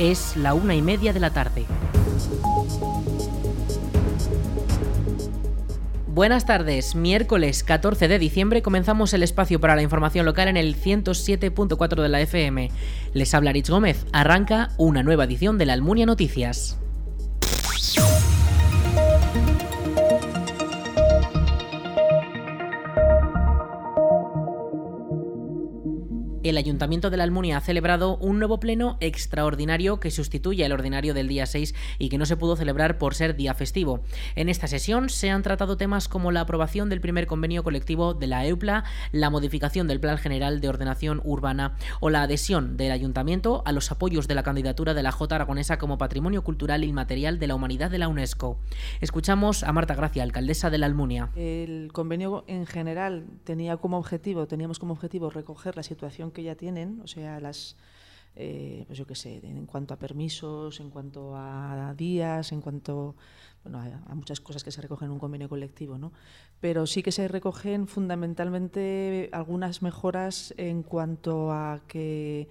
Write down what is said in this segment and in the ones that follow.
Es la una y media de la tarde. Buenas tardes, miércoles 14 de diciembre comenzamos el espacio para la información local en el 107.4 de la FM. Les habla Rich Gómez, arranca una nueva edición de la Almunia Noticias. El Ayuntamiento de la Almunia ha celebrado un nuevo pleno extraordinario que sustituye al ordinario del día 6 y que no se pudo celebrar por ser día festivo. En esta sesión se han tratado temas como la aprobación del primer convenio colectivo de la EUPLA, la modificación del Plan General de Ordenación Urbana o la adhesión del Ayuntamiento a los apoyos de la candidatura de la J aragonesa como Patrimonio Cultural Inmaterial de la Humanidad de la UNESCO. Escuchamos a Marta Gracia, alcaldesa de la Almunia. El convenio en general tenía como objetivo, teníamos como objetivo recoger la situación que ya tienen, o sea, las, eh, pues yo qué sé, en cuanto a permisos, en cuanto a días, en cuanto bueno, a, muchas cosas que se recogen en un convenio colectivo, ¿no? Pero sí que se recogen fundamentalmente algunas mejoras en cuanto a que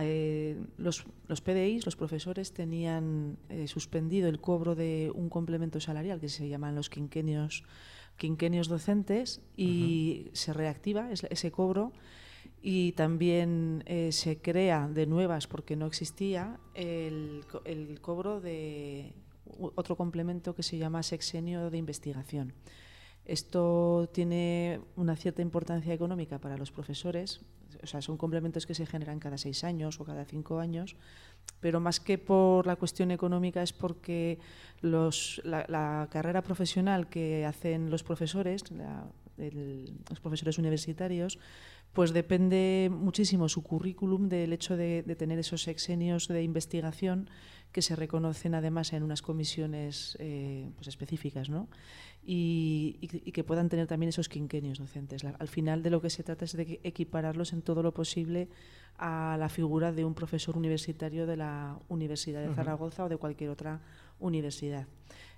eh, los, los PDIs, los profesores, tenían eh, suspendido el cobro de un complemento salarial que se llaman los quinquenios, quinquenios docentes y se reactiva ese cobro y también eh, se crea de nuevas, porque no existía, el, cobro de otro complemento que se llama sexenio de investigación. Esto tiene una cierta importancia económica para los profesores, o sea, son complementos que se generan cada seis años o cada cinco años, pero más que por la cuestión económica es porque la, carrera profesional que hacen los profesores, los profesores universitarios, pues depende muchísimo su currículum del hecho de, tener esos sexenios de investigación que se reconocen además en unas comisiones eh, pues específicas, ¿no? Y, que puedan tener también esos quinquenios docentes. al final de lo que se trata es de equipararlos en todo lo posible a la figura de un profesor universitario de la Universidad de Zaragoza o de cualquier otra universidad.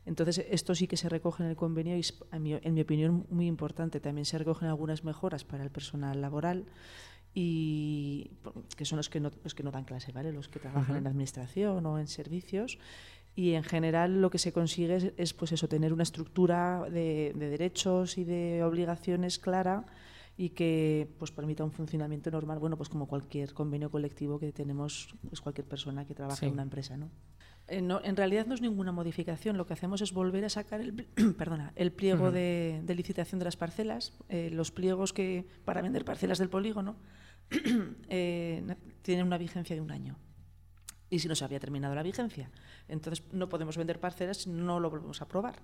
Entonces, esto sí que se recoge en el convenio y, en mi, en mi opinión, muy importante. También se recogen algunas mejoras para el personal laboral y que son los que no, los que no dan clase, ¿vale? Los que trabajan en administración o en servicios. Y en general lo que se consigue es, pues eso, tener una estructura de, derechos y de obligaciones clara y que pues permita un funcionamiento normal, bueno, pues como cualquier convenio colectivo que tenemos pues cualquier persona que trabaja en una empresa, ¿no? Eh, en realidad no es ninguna modificación. Lo que hacemos es volver a sacar el, perdona, el pliego de, licitación de las parcelas, eh, los pliegos que para vender parcelas del polígono eh, tienen una vigencia de un año. Y si no se había terminado la vigencia, entonces no podemos vender parcelas si no lo volvemos a aprobar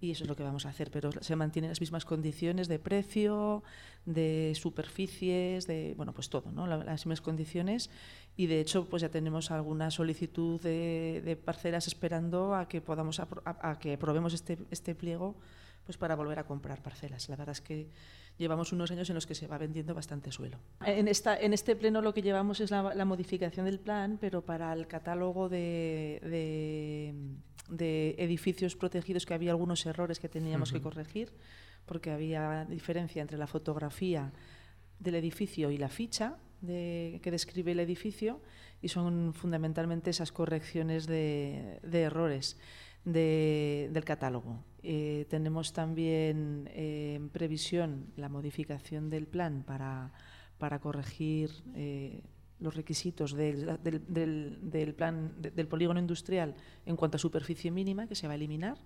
y eso es lo que vamos a hacer, pero se mantienen las mismas condiciones de precio, de superficies, de bueno, pues todo, ¿no? Las mismas condiciones y de hecho pues ya tenemos alguna solicitud de, parcelas esperando a que podamos a, que aprobemos este, este pliego pues para volver a comprar parcelas. La verdad es que llevamos unos años en los que se va vendiendo bastante suelo. En, esta, en este pleno lo que llevamos es la, modificación del plan, pero para el catálogo de, de, edificios protegidos que había algunos errores que teníamos que corregir, porque había diferencia entre la fotografía del edificio y la ficha de, que describe el edificio, y son fundamentalmente esas correcciones de, de errores del catálogo. Eh, tenemos también eh, en previsión la modificación del plan para, para corregir eh, los requisitos del, del, plan del polígono industrial en cuanto a superficie mínima, que se va a eliminar,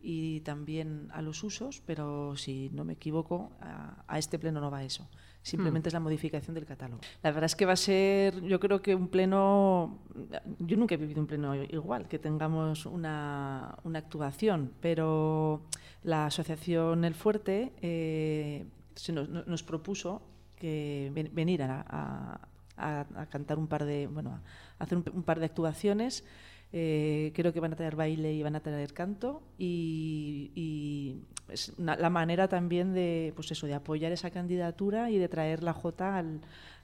y también a los usos, pero si no me equivoco, a este pleno no va eso simplemente hmm. es la modificación del catálogo. La verdad es que va a ser, yo creo que un pleno, yo nunca he vivido un pleno igual, que tengamos una, una actuación, pero la asociación El Fuerte eh, se nos, nos, propuso que venir a, a, cantar un par de, bueno, a hacer un par de actuaciones eh, creo que van a tener baile y van a tener canto y, es la manera también de, pues eso, de apoyar esa candidatura y de traer la J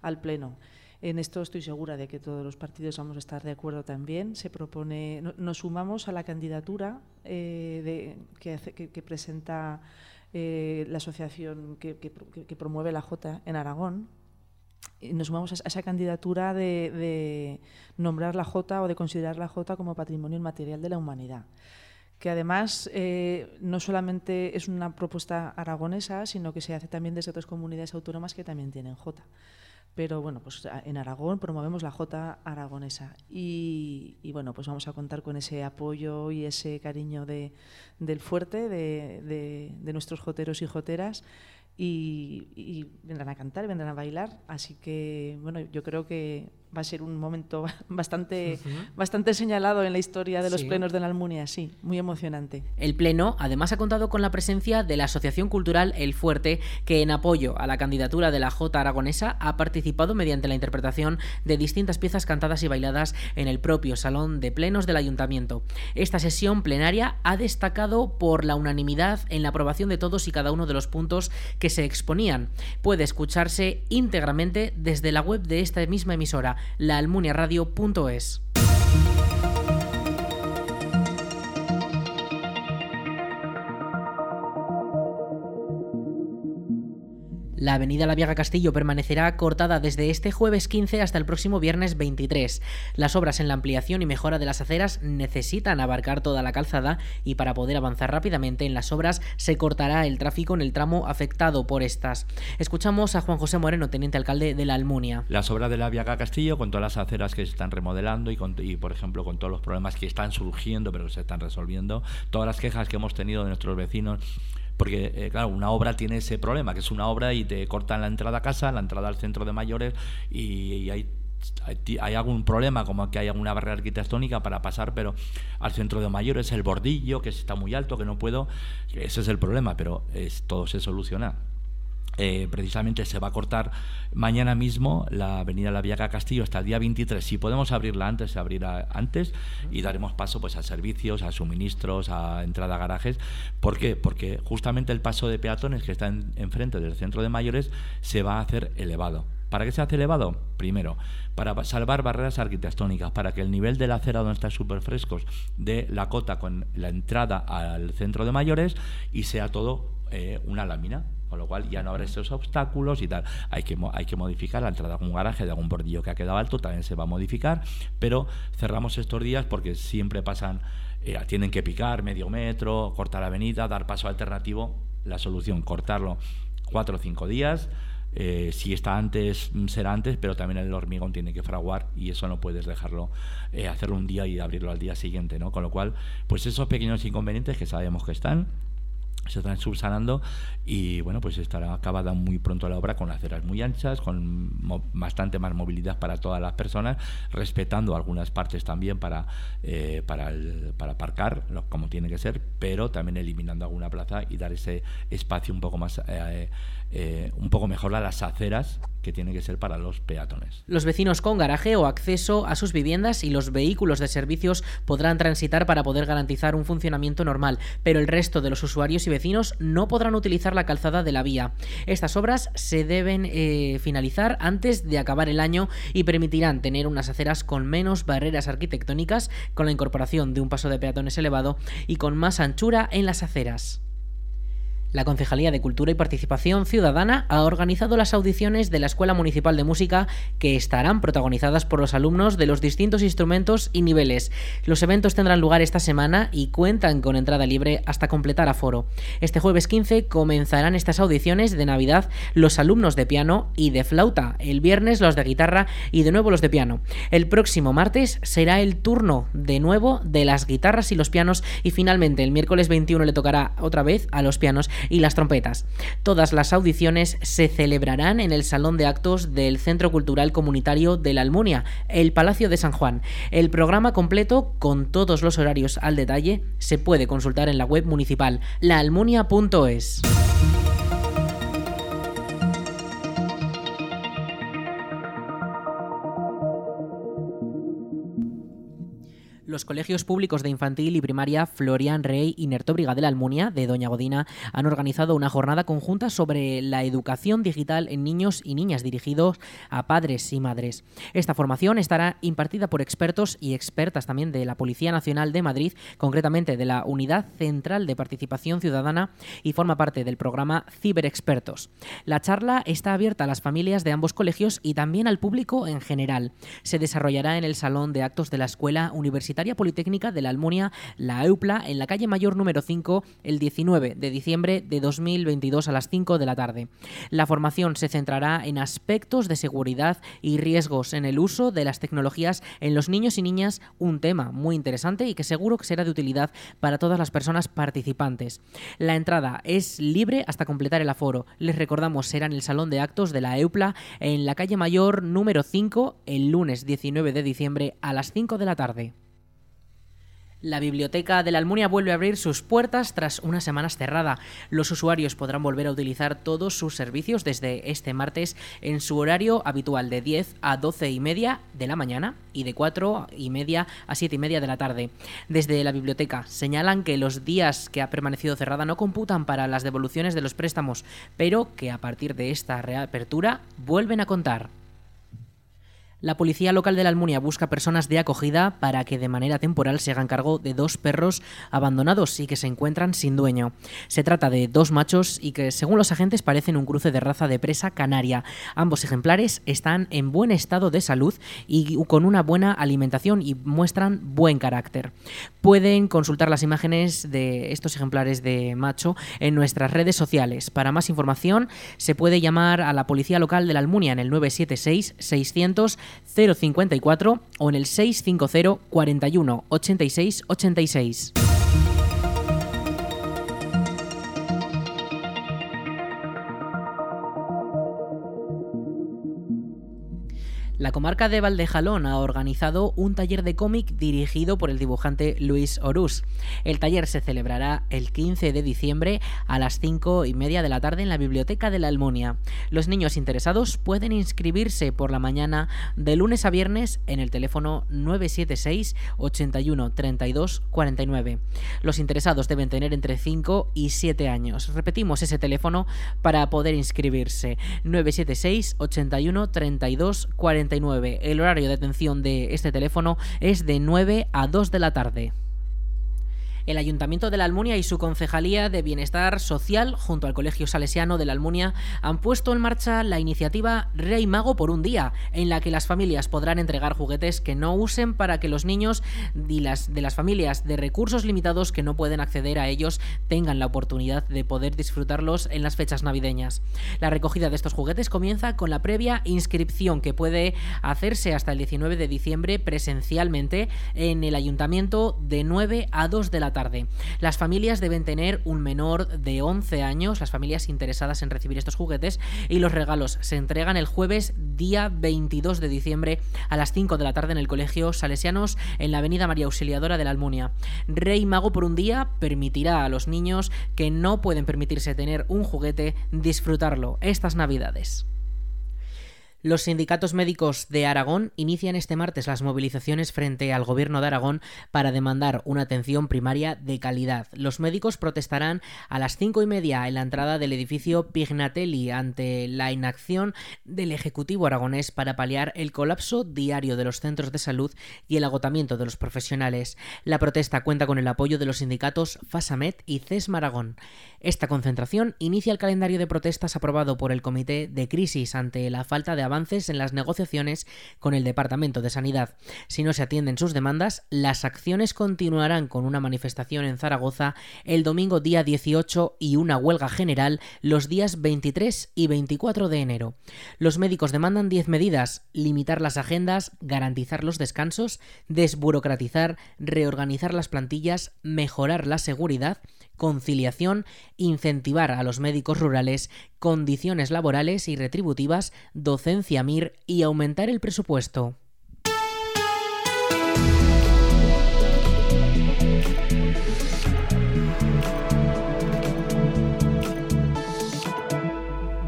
al, Pleno. En esto estoy segura de que todos los partidos vamos a estar de acuerdo también. Se propone, nos sumamos a la candidatura eh, que, presenta eh, la asociación que, que, promueve la J en Aragón, nos sumamos a esa candidatura de, nombrar la Jota o de considerar la Jota como patrimonio inmaterial de la humanidad que además eh, no solamente es una propuesta aragonesa, sino que se hace también desde otras comunidades autónomas que también tienen Jota. Pero bueno, pues en Aragón promovemos la Jota aragonesa y, bueno, pues vamos a contar con ese apoyo y ese cariño de, del fuerte, de, de nuestros joteros y joteras y, vendrán a cantar, vendrán a bailar. Así que, bueno, yo creo que va a ser un momento bastante, bastante señalado en la historia de los plenos de la Almunia, sí, muy emocionante. El pleno además ha contado con la presencia de la Asociación Cultural El Fuerte, que en apoyo a la candidatura de la J aragonesa ha participado mediante la interpretación de distintas piezas cantadas y bailadas en el propio Salón de Plenos del Ayuntamiento. Esta sesión plenaria ha destacado por la unanimidad en la aprobación de todos y cada uno de los puntos que se exponían. Puede escucharse íntegramente desde la web de esta misma emisora laalmuniaradio.es. La avenida La Viaga Castillo permanecerá cortada desde este jueves 15 hasta el próximo viernes 23. Las obras en la ampliación y mejora de las aceras necesitan abarcar toda la calzada y para poder avanzar rápidamente en las obras se cortará el tráfico en el tramo afectado por estas. Escuchamos a Juan José Moreno, teniente alcalde de la Almunia. Las obras de la Viaga Castillo, con todas las aceras que se están remodelando y, por ejemplo con todos los problemas que están surgiendo pero se están resolviendo, todas las quejas que hemos tenido de nuestros vecinos porque, eh, claro, una obra tiene ese problema, que es una obra y te cortan la entrada a casa, la entrada al centro de mayores y, hay hay, algún problema, como que hay alguna barrera arquitectónica para pasar, pero al centro de mayores, el bordillo, que está muy alto, que no puedo, ese es el problema, pero es, todo se soluciona. Eh, precisamente se va a cortar mañana mismo la avenida La Viaga Castillo hasta el día 23. Si podemos abrirla antes, se abrirá antes y daremos paso pues a servicios, a suministros, a entrada a garajes. ¿Por qué? Porque justamente el paso de peatones que está enfrente del centro de mayores se va a hacer elevado. ¿Para qué se hace elevado? Primero, para salvar barreras arquitectónicas, para que el nivel de la acera donde está súper frescos de la cota con la entrada al centro de mayores y sea todo eh, una lámina con lo cual ya no habrá esos obstáculos y tal. Hay que, hay que modificar la entrada de algún garaje, de algún bordillo que ha quedado alto, también se va a modificar, pero cerramos estos días porque siempre pasan, eh, tienen que picar medio metro, cortar avenida, dar paso alternativo. La solución, cortarlo cuatro o cinco días. Eh, si está antes, será antes, pero también el hormigón tiene que fraguar y eso no puedes dejarlo, eh, hacerlo un día y abrirlo al día siguiente, ¿no? Con lo cual, pues esos pequeños inconvenientes que sabemos que están, se están subsanando y bueno pues estará acabada muy pronto la obra con aceras muy anchas con bastante más movilidad para todas las personas respetando algunas partes también para eh, para, para aparcar como tiene que ser pero también eliminando alguna plaza y dar ese espacio un poco más eh, eh, un poco mejor a las aceras que tiene que ser para los peatones. Los vecinos con garaje o acceso a sus viviendas y los vehículos de servicios podrán transitar para poder garantizar un funcionamiento normal, pero el resto de los usuarios y vecinos no podrán utilizar la calzada de la vía. Estas obras se deben eh, finalizar antes de acabar el año y permitirán tener unas aceras con menos barreras arquitectónicas, con la incorporación de un paso de peatones elevado y con más anchura en las aceras. La Concejalía de Cultura y Participación Ciudadana ha organizado las audiciones de la Escuela Municipal de Música que estarán protagonizadas por los alumnos de los distintos instrumentos y niveles. Los eventos tendrán lugar esta semana y cuentan con entrada libre hasta completar aforo. Este jueves 15 comenzarán estas audiciones de Navidad los alumnos de piano y de flauta, el viernes los de guitarra y de nuevo los de piano. El próximo martes será el turno de nuevo de las guitarras y los pianos y finalmente el miércoles 21 le tocará otra vez a los pianos y las trompetas. Todas las audiciones se celebrarán en el Salón de Actos del Centro Cultural Comunitario de la Almunia, el Palacio de San Juan. El programa completo, con todos los horarios al detalle, se puede consultar en la web municipal laalmunia.es. Los colegios públicos de infantil y primaria Florian Rey y Nertóbriga de la Almunia, de Doña Godina, han organizado una jornada conjunta sobre la educación digital en niños y niñas dirigidos a padres y madres. Esta formación estará impartida por expertos y expertas también de la Policía Nacional de Madrid, concretamente de la Unidad Central de Participación Ciudadana y forma parte del programa Ciberexpertos. La charla está abierta a las familias de ambos colegios y también al público en general. Se desarrollará en el Salón de Actos de la Escuela Universitaria Politécnica de la Almunia, la EUPLA, en la calle Mayor número 5, el 19 de diciembre de 2022 a las 5 de la tarde. La formación se centrará en aspectos de seguridad y riesgos en el uso de las tecnologías en los niños y niñas, un tema muy interesante y que seguro que será de utilidad para todas las personas participantes. La entrada es libre hasta completar el aforo. Les recordamos, será en el Salón de Actos de la EUPLA en la calle Mayor número 5 el lunes 19 de diciembre a las 5 de la tarde. La biblioteca de la Almunia vuelve a abrir sus puertas tras unas semanas cerrada. Los usuarios podrán volver a utilizar todos sus servicios desde este martes en su horario habitual de 10 a 12 y media de la mañana y de 4 y media a 7 y media de la tarde. Desde la biblioteca señalan que los días que ha permanecido cerrada no computan para las devoluciones de los préstamos, pero que a partir de esta reapertura vuelven a contar. La policía local de la Almunia busca personas de acogida para que de manera temporal se hagan cargo de dos perros abandonados y que se encuentran sin dueño. Se trata de dos machos y que, según los agentes, parecen un cruce de raza de presa canaria. Ambos ejemplares están en buen estado de salud y con una buena alimentación y muestran buen carácter. Pueden consultar las imágenes de estos ejemplares de macho en nuestras redes sociales. Para más información, se puede llamar a la policía local de la Almunia en el 976 600 054 o en el 650 41 86 86. La comarca de Valdejalón ha organizado un taller de cómic dirigido por el dibujante Luis Orús. El taller se celebrará el 15 de diciembre a las 5 y media de la tarde en la Biblioteca de la Almonia. Los niños interesados pueden inscribirse por la mañana de lunes a viernes en el teléfono 976 81 32 49. Los interesados deben tener entre 5 y 7 años. Repetimos ese teléfono para poder inscribirse. 976 81 32 49. El horario de atención de este teléfono es de 9 a 2 de la tarde el Ayuntamiento de la Almunia y su Concejalía de Bienestar Social, junto al Colegio Salesiano de la Almunia, han puesto en marcha la iniciativa Rey Mago por un día, en la que las familias podrán entregar juguetes que no usen para que los niños de las, de las familias de recursos limitados que no pueden acceder a ellos tengan la oportunidad de poder disfrutarlos en las fechas navideñas. La recogida de estos juguetes comienza con la previa inscripción que puede hacerse hasta el 19 de diciembre presencialmente en el Ayuntamiento de 9 a 2 de la tarde. Las familias deben tener un menor de 11 años, las familias interesadas en recibir estos juguetes, y los regalos se entregan el jueves día 22 de diciembre a las 5 de la tarde en el Colegio Salesianos en la Avenida María Auxiliadora de la Almunia. Rey Mago por un día permitirá a los niños que no pueden permitirse tener un juguete disfrutarlo estas Navidades. Los sindicatos médicos de Aragón inician este martes las movilizaciones frente al gobierno de Aragón para demandar una atención primaria de calidad. Los médicos protestarán a las cinco y media en la entrada del edificio Pignatelli ante la inacción del Ejecutivo aragonés para paliar el colapso diario de los centros de salud y el agotamiento de los profesionales. La protesta cuenta con el apoyo de los sindicatos FASAMET y CESMA Aragón. Esta concentración inicia el calendario de protestas aprobado por el Comité de Crisis ante la falta de avances en las negociaciones con el Departamento de Sanidad. Si no se atienden sus demandas, las acciones continuarán con una manifestación en Zaragoza el domingo día 18 y una huelga general los días 23 y 24 de enero. Los médicos demandan 10 medidas, limitar las agendas, garantizar los descansos, desburocratizar, reorganizar las plantillas, mejorar la seguridad, conciliación, incentivar a los médicos rurales, condiciones laborales y retributivas, docencia MIR y aumentar el presupuesto.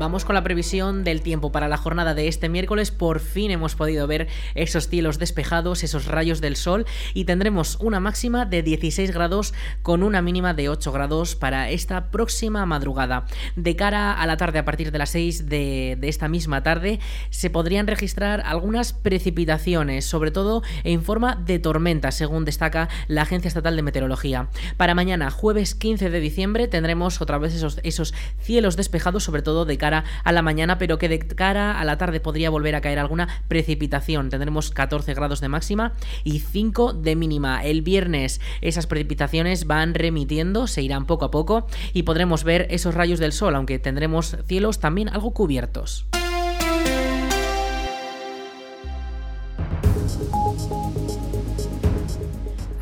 Vamos con la previsión del tiempo para la jornada de este miércoles. Por fin hemos podido ver esos cielos despejados, esos rayos del sol y tendremos una máxima de 16 grados con una mínima de 8 grados para esta próxima madrugada. De cara a la tarde, a partir de las 6 de, esta misma tarde, se podrían registrar algunas precipitaciones, sobre todo en forma de tormenta, según destaca la Agencia Estatal de Meteorología. Para mañana, jueves 15 de diciembre, tendremos otra vez esos, esos cielos despejados, sobre todo de a la mañana, pero que de cara a la tarde podría volver a caer alguna precipitación. Tendremos 14 grados de máxima y 5 de mínima. El viernes esas precipitaciones van remitiendo, se irán poco a poco y podremos ver esos rayos del sol, aunque tendremos cielos también algo cubiertos.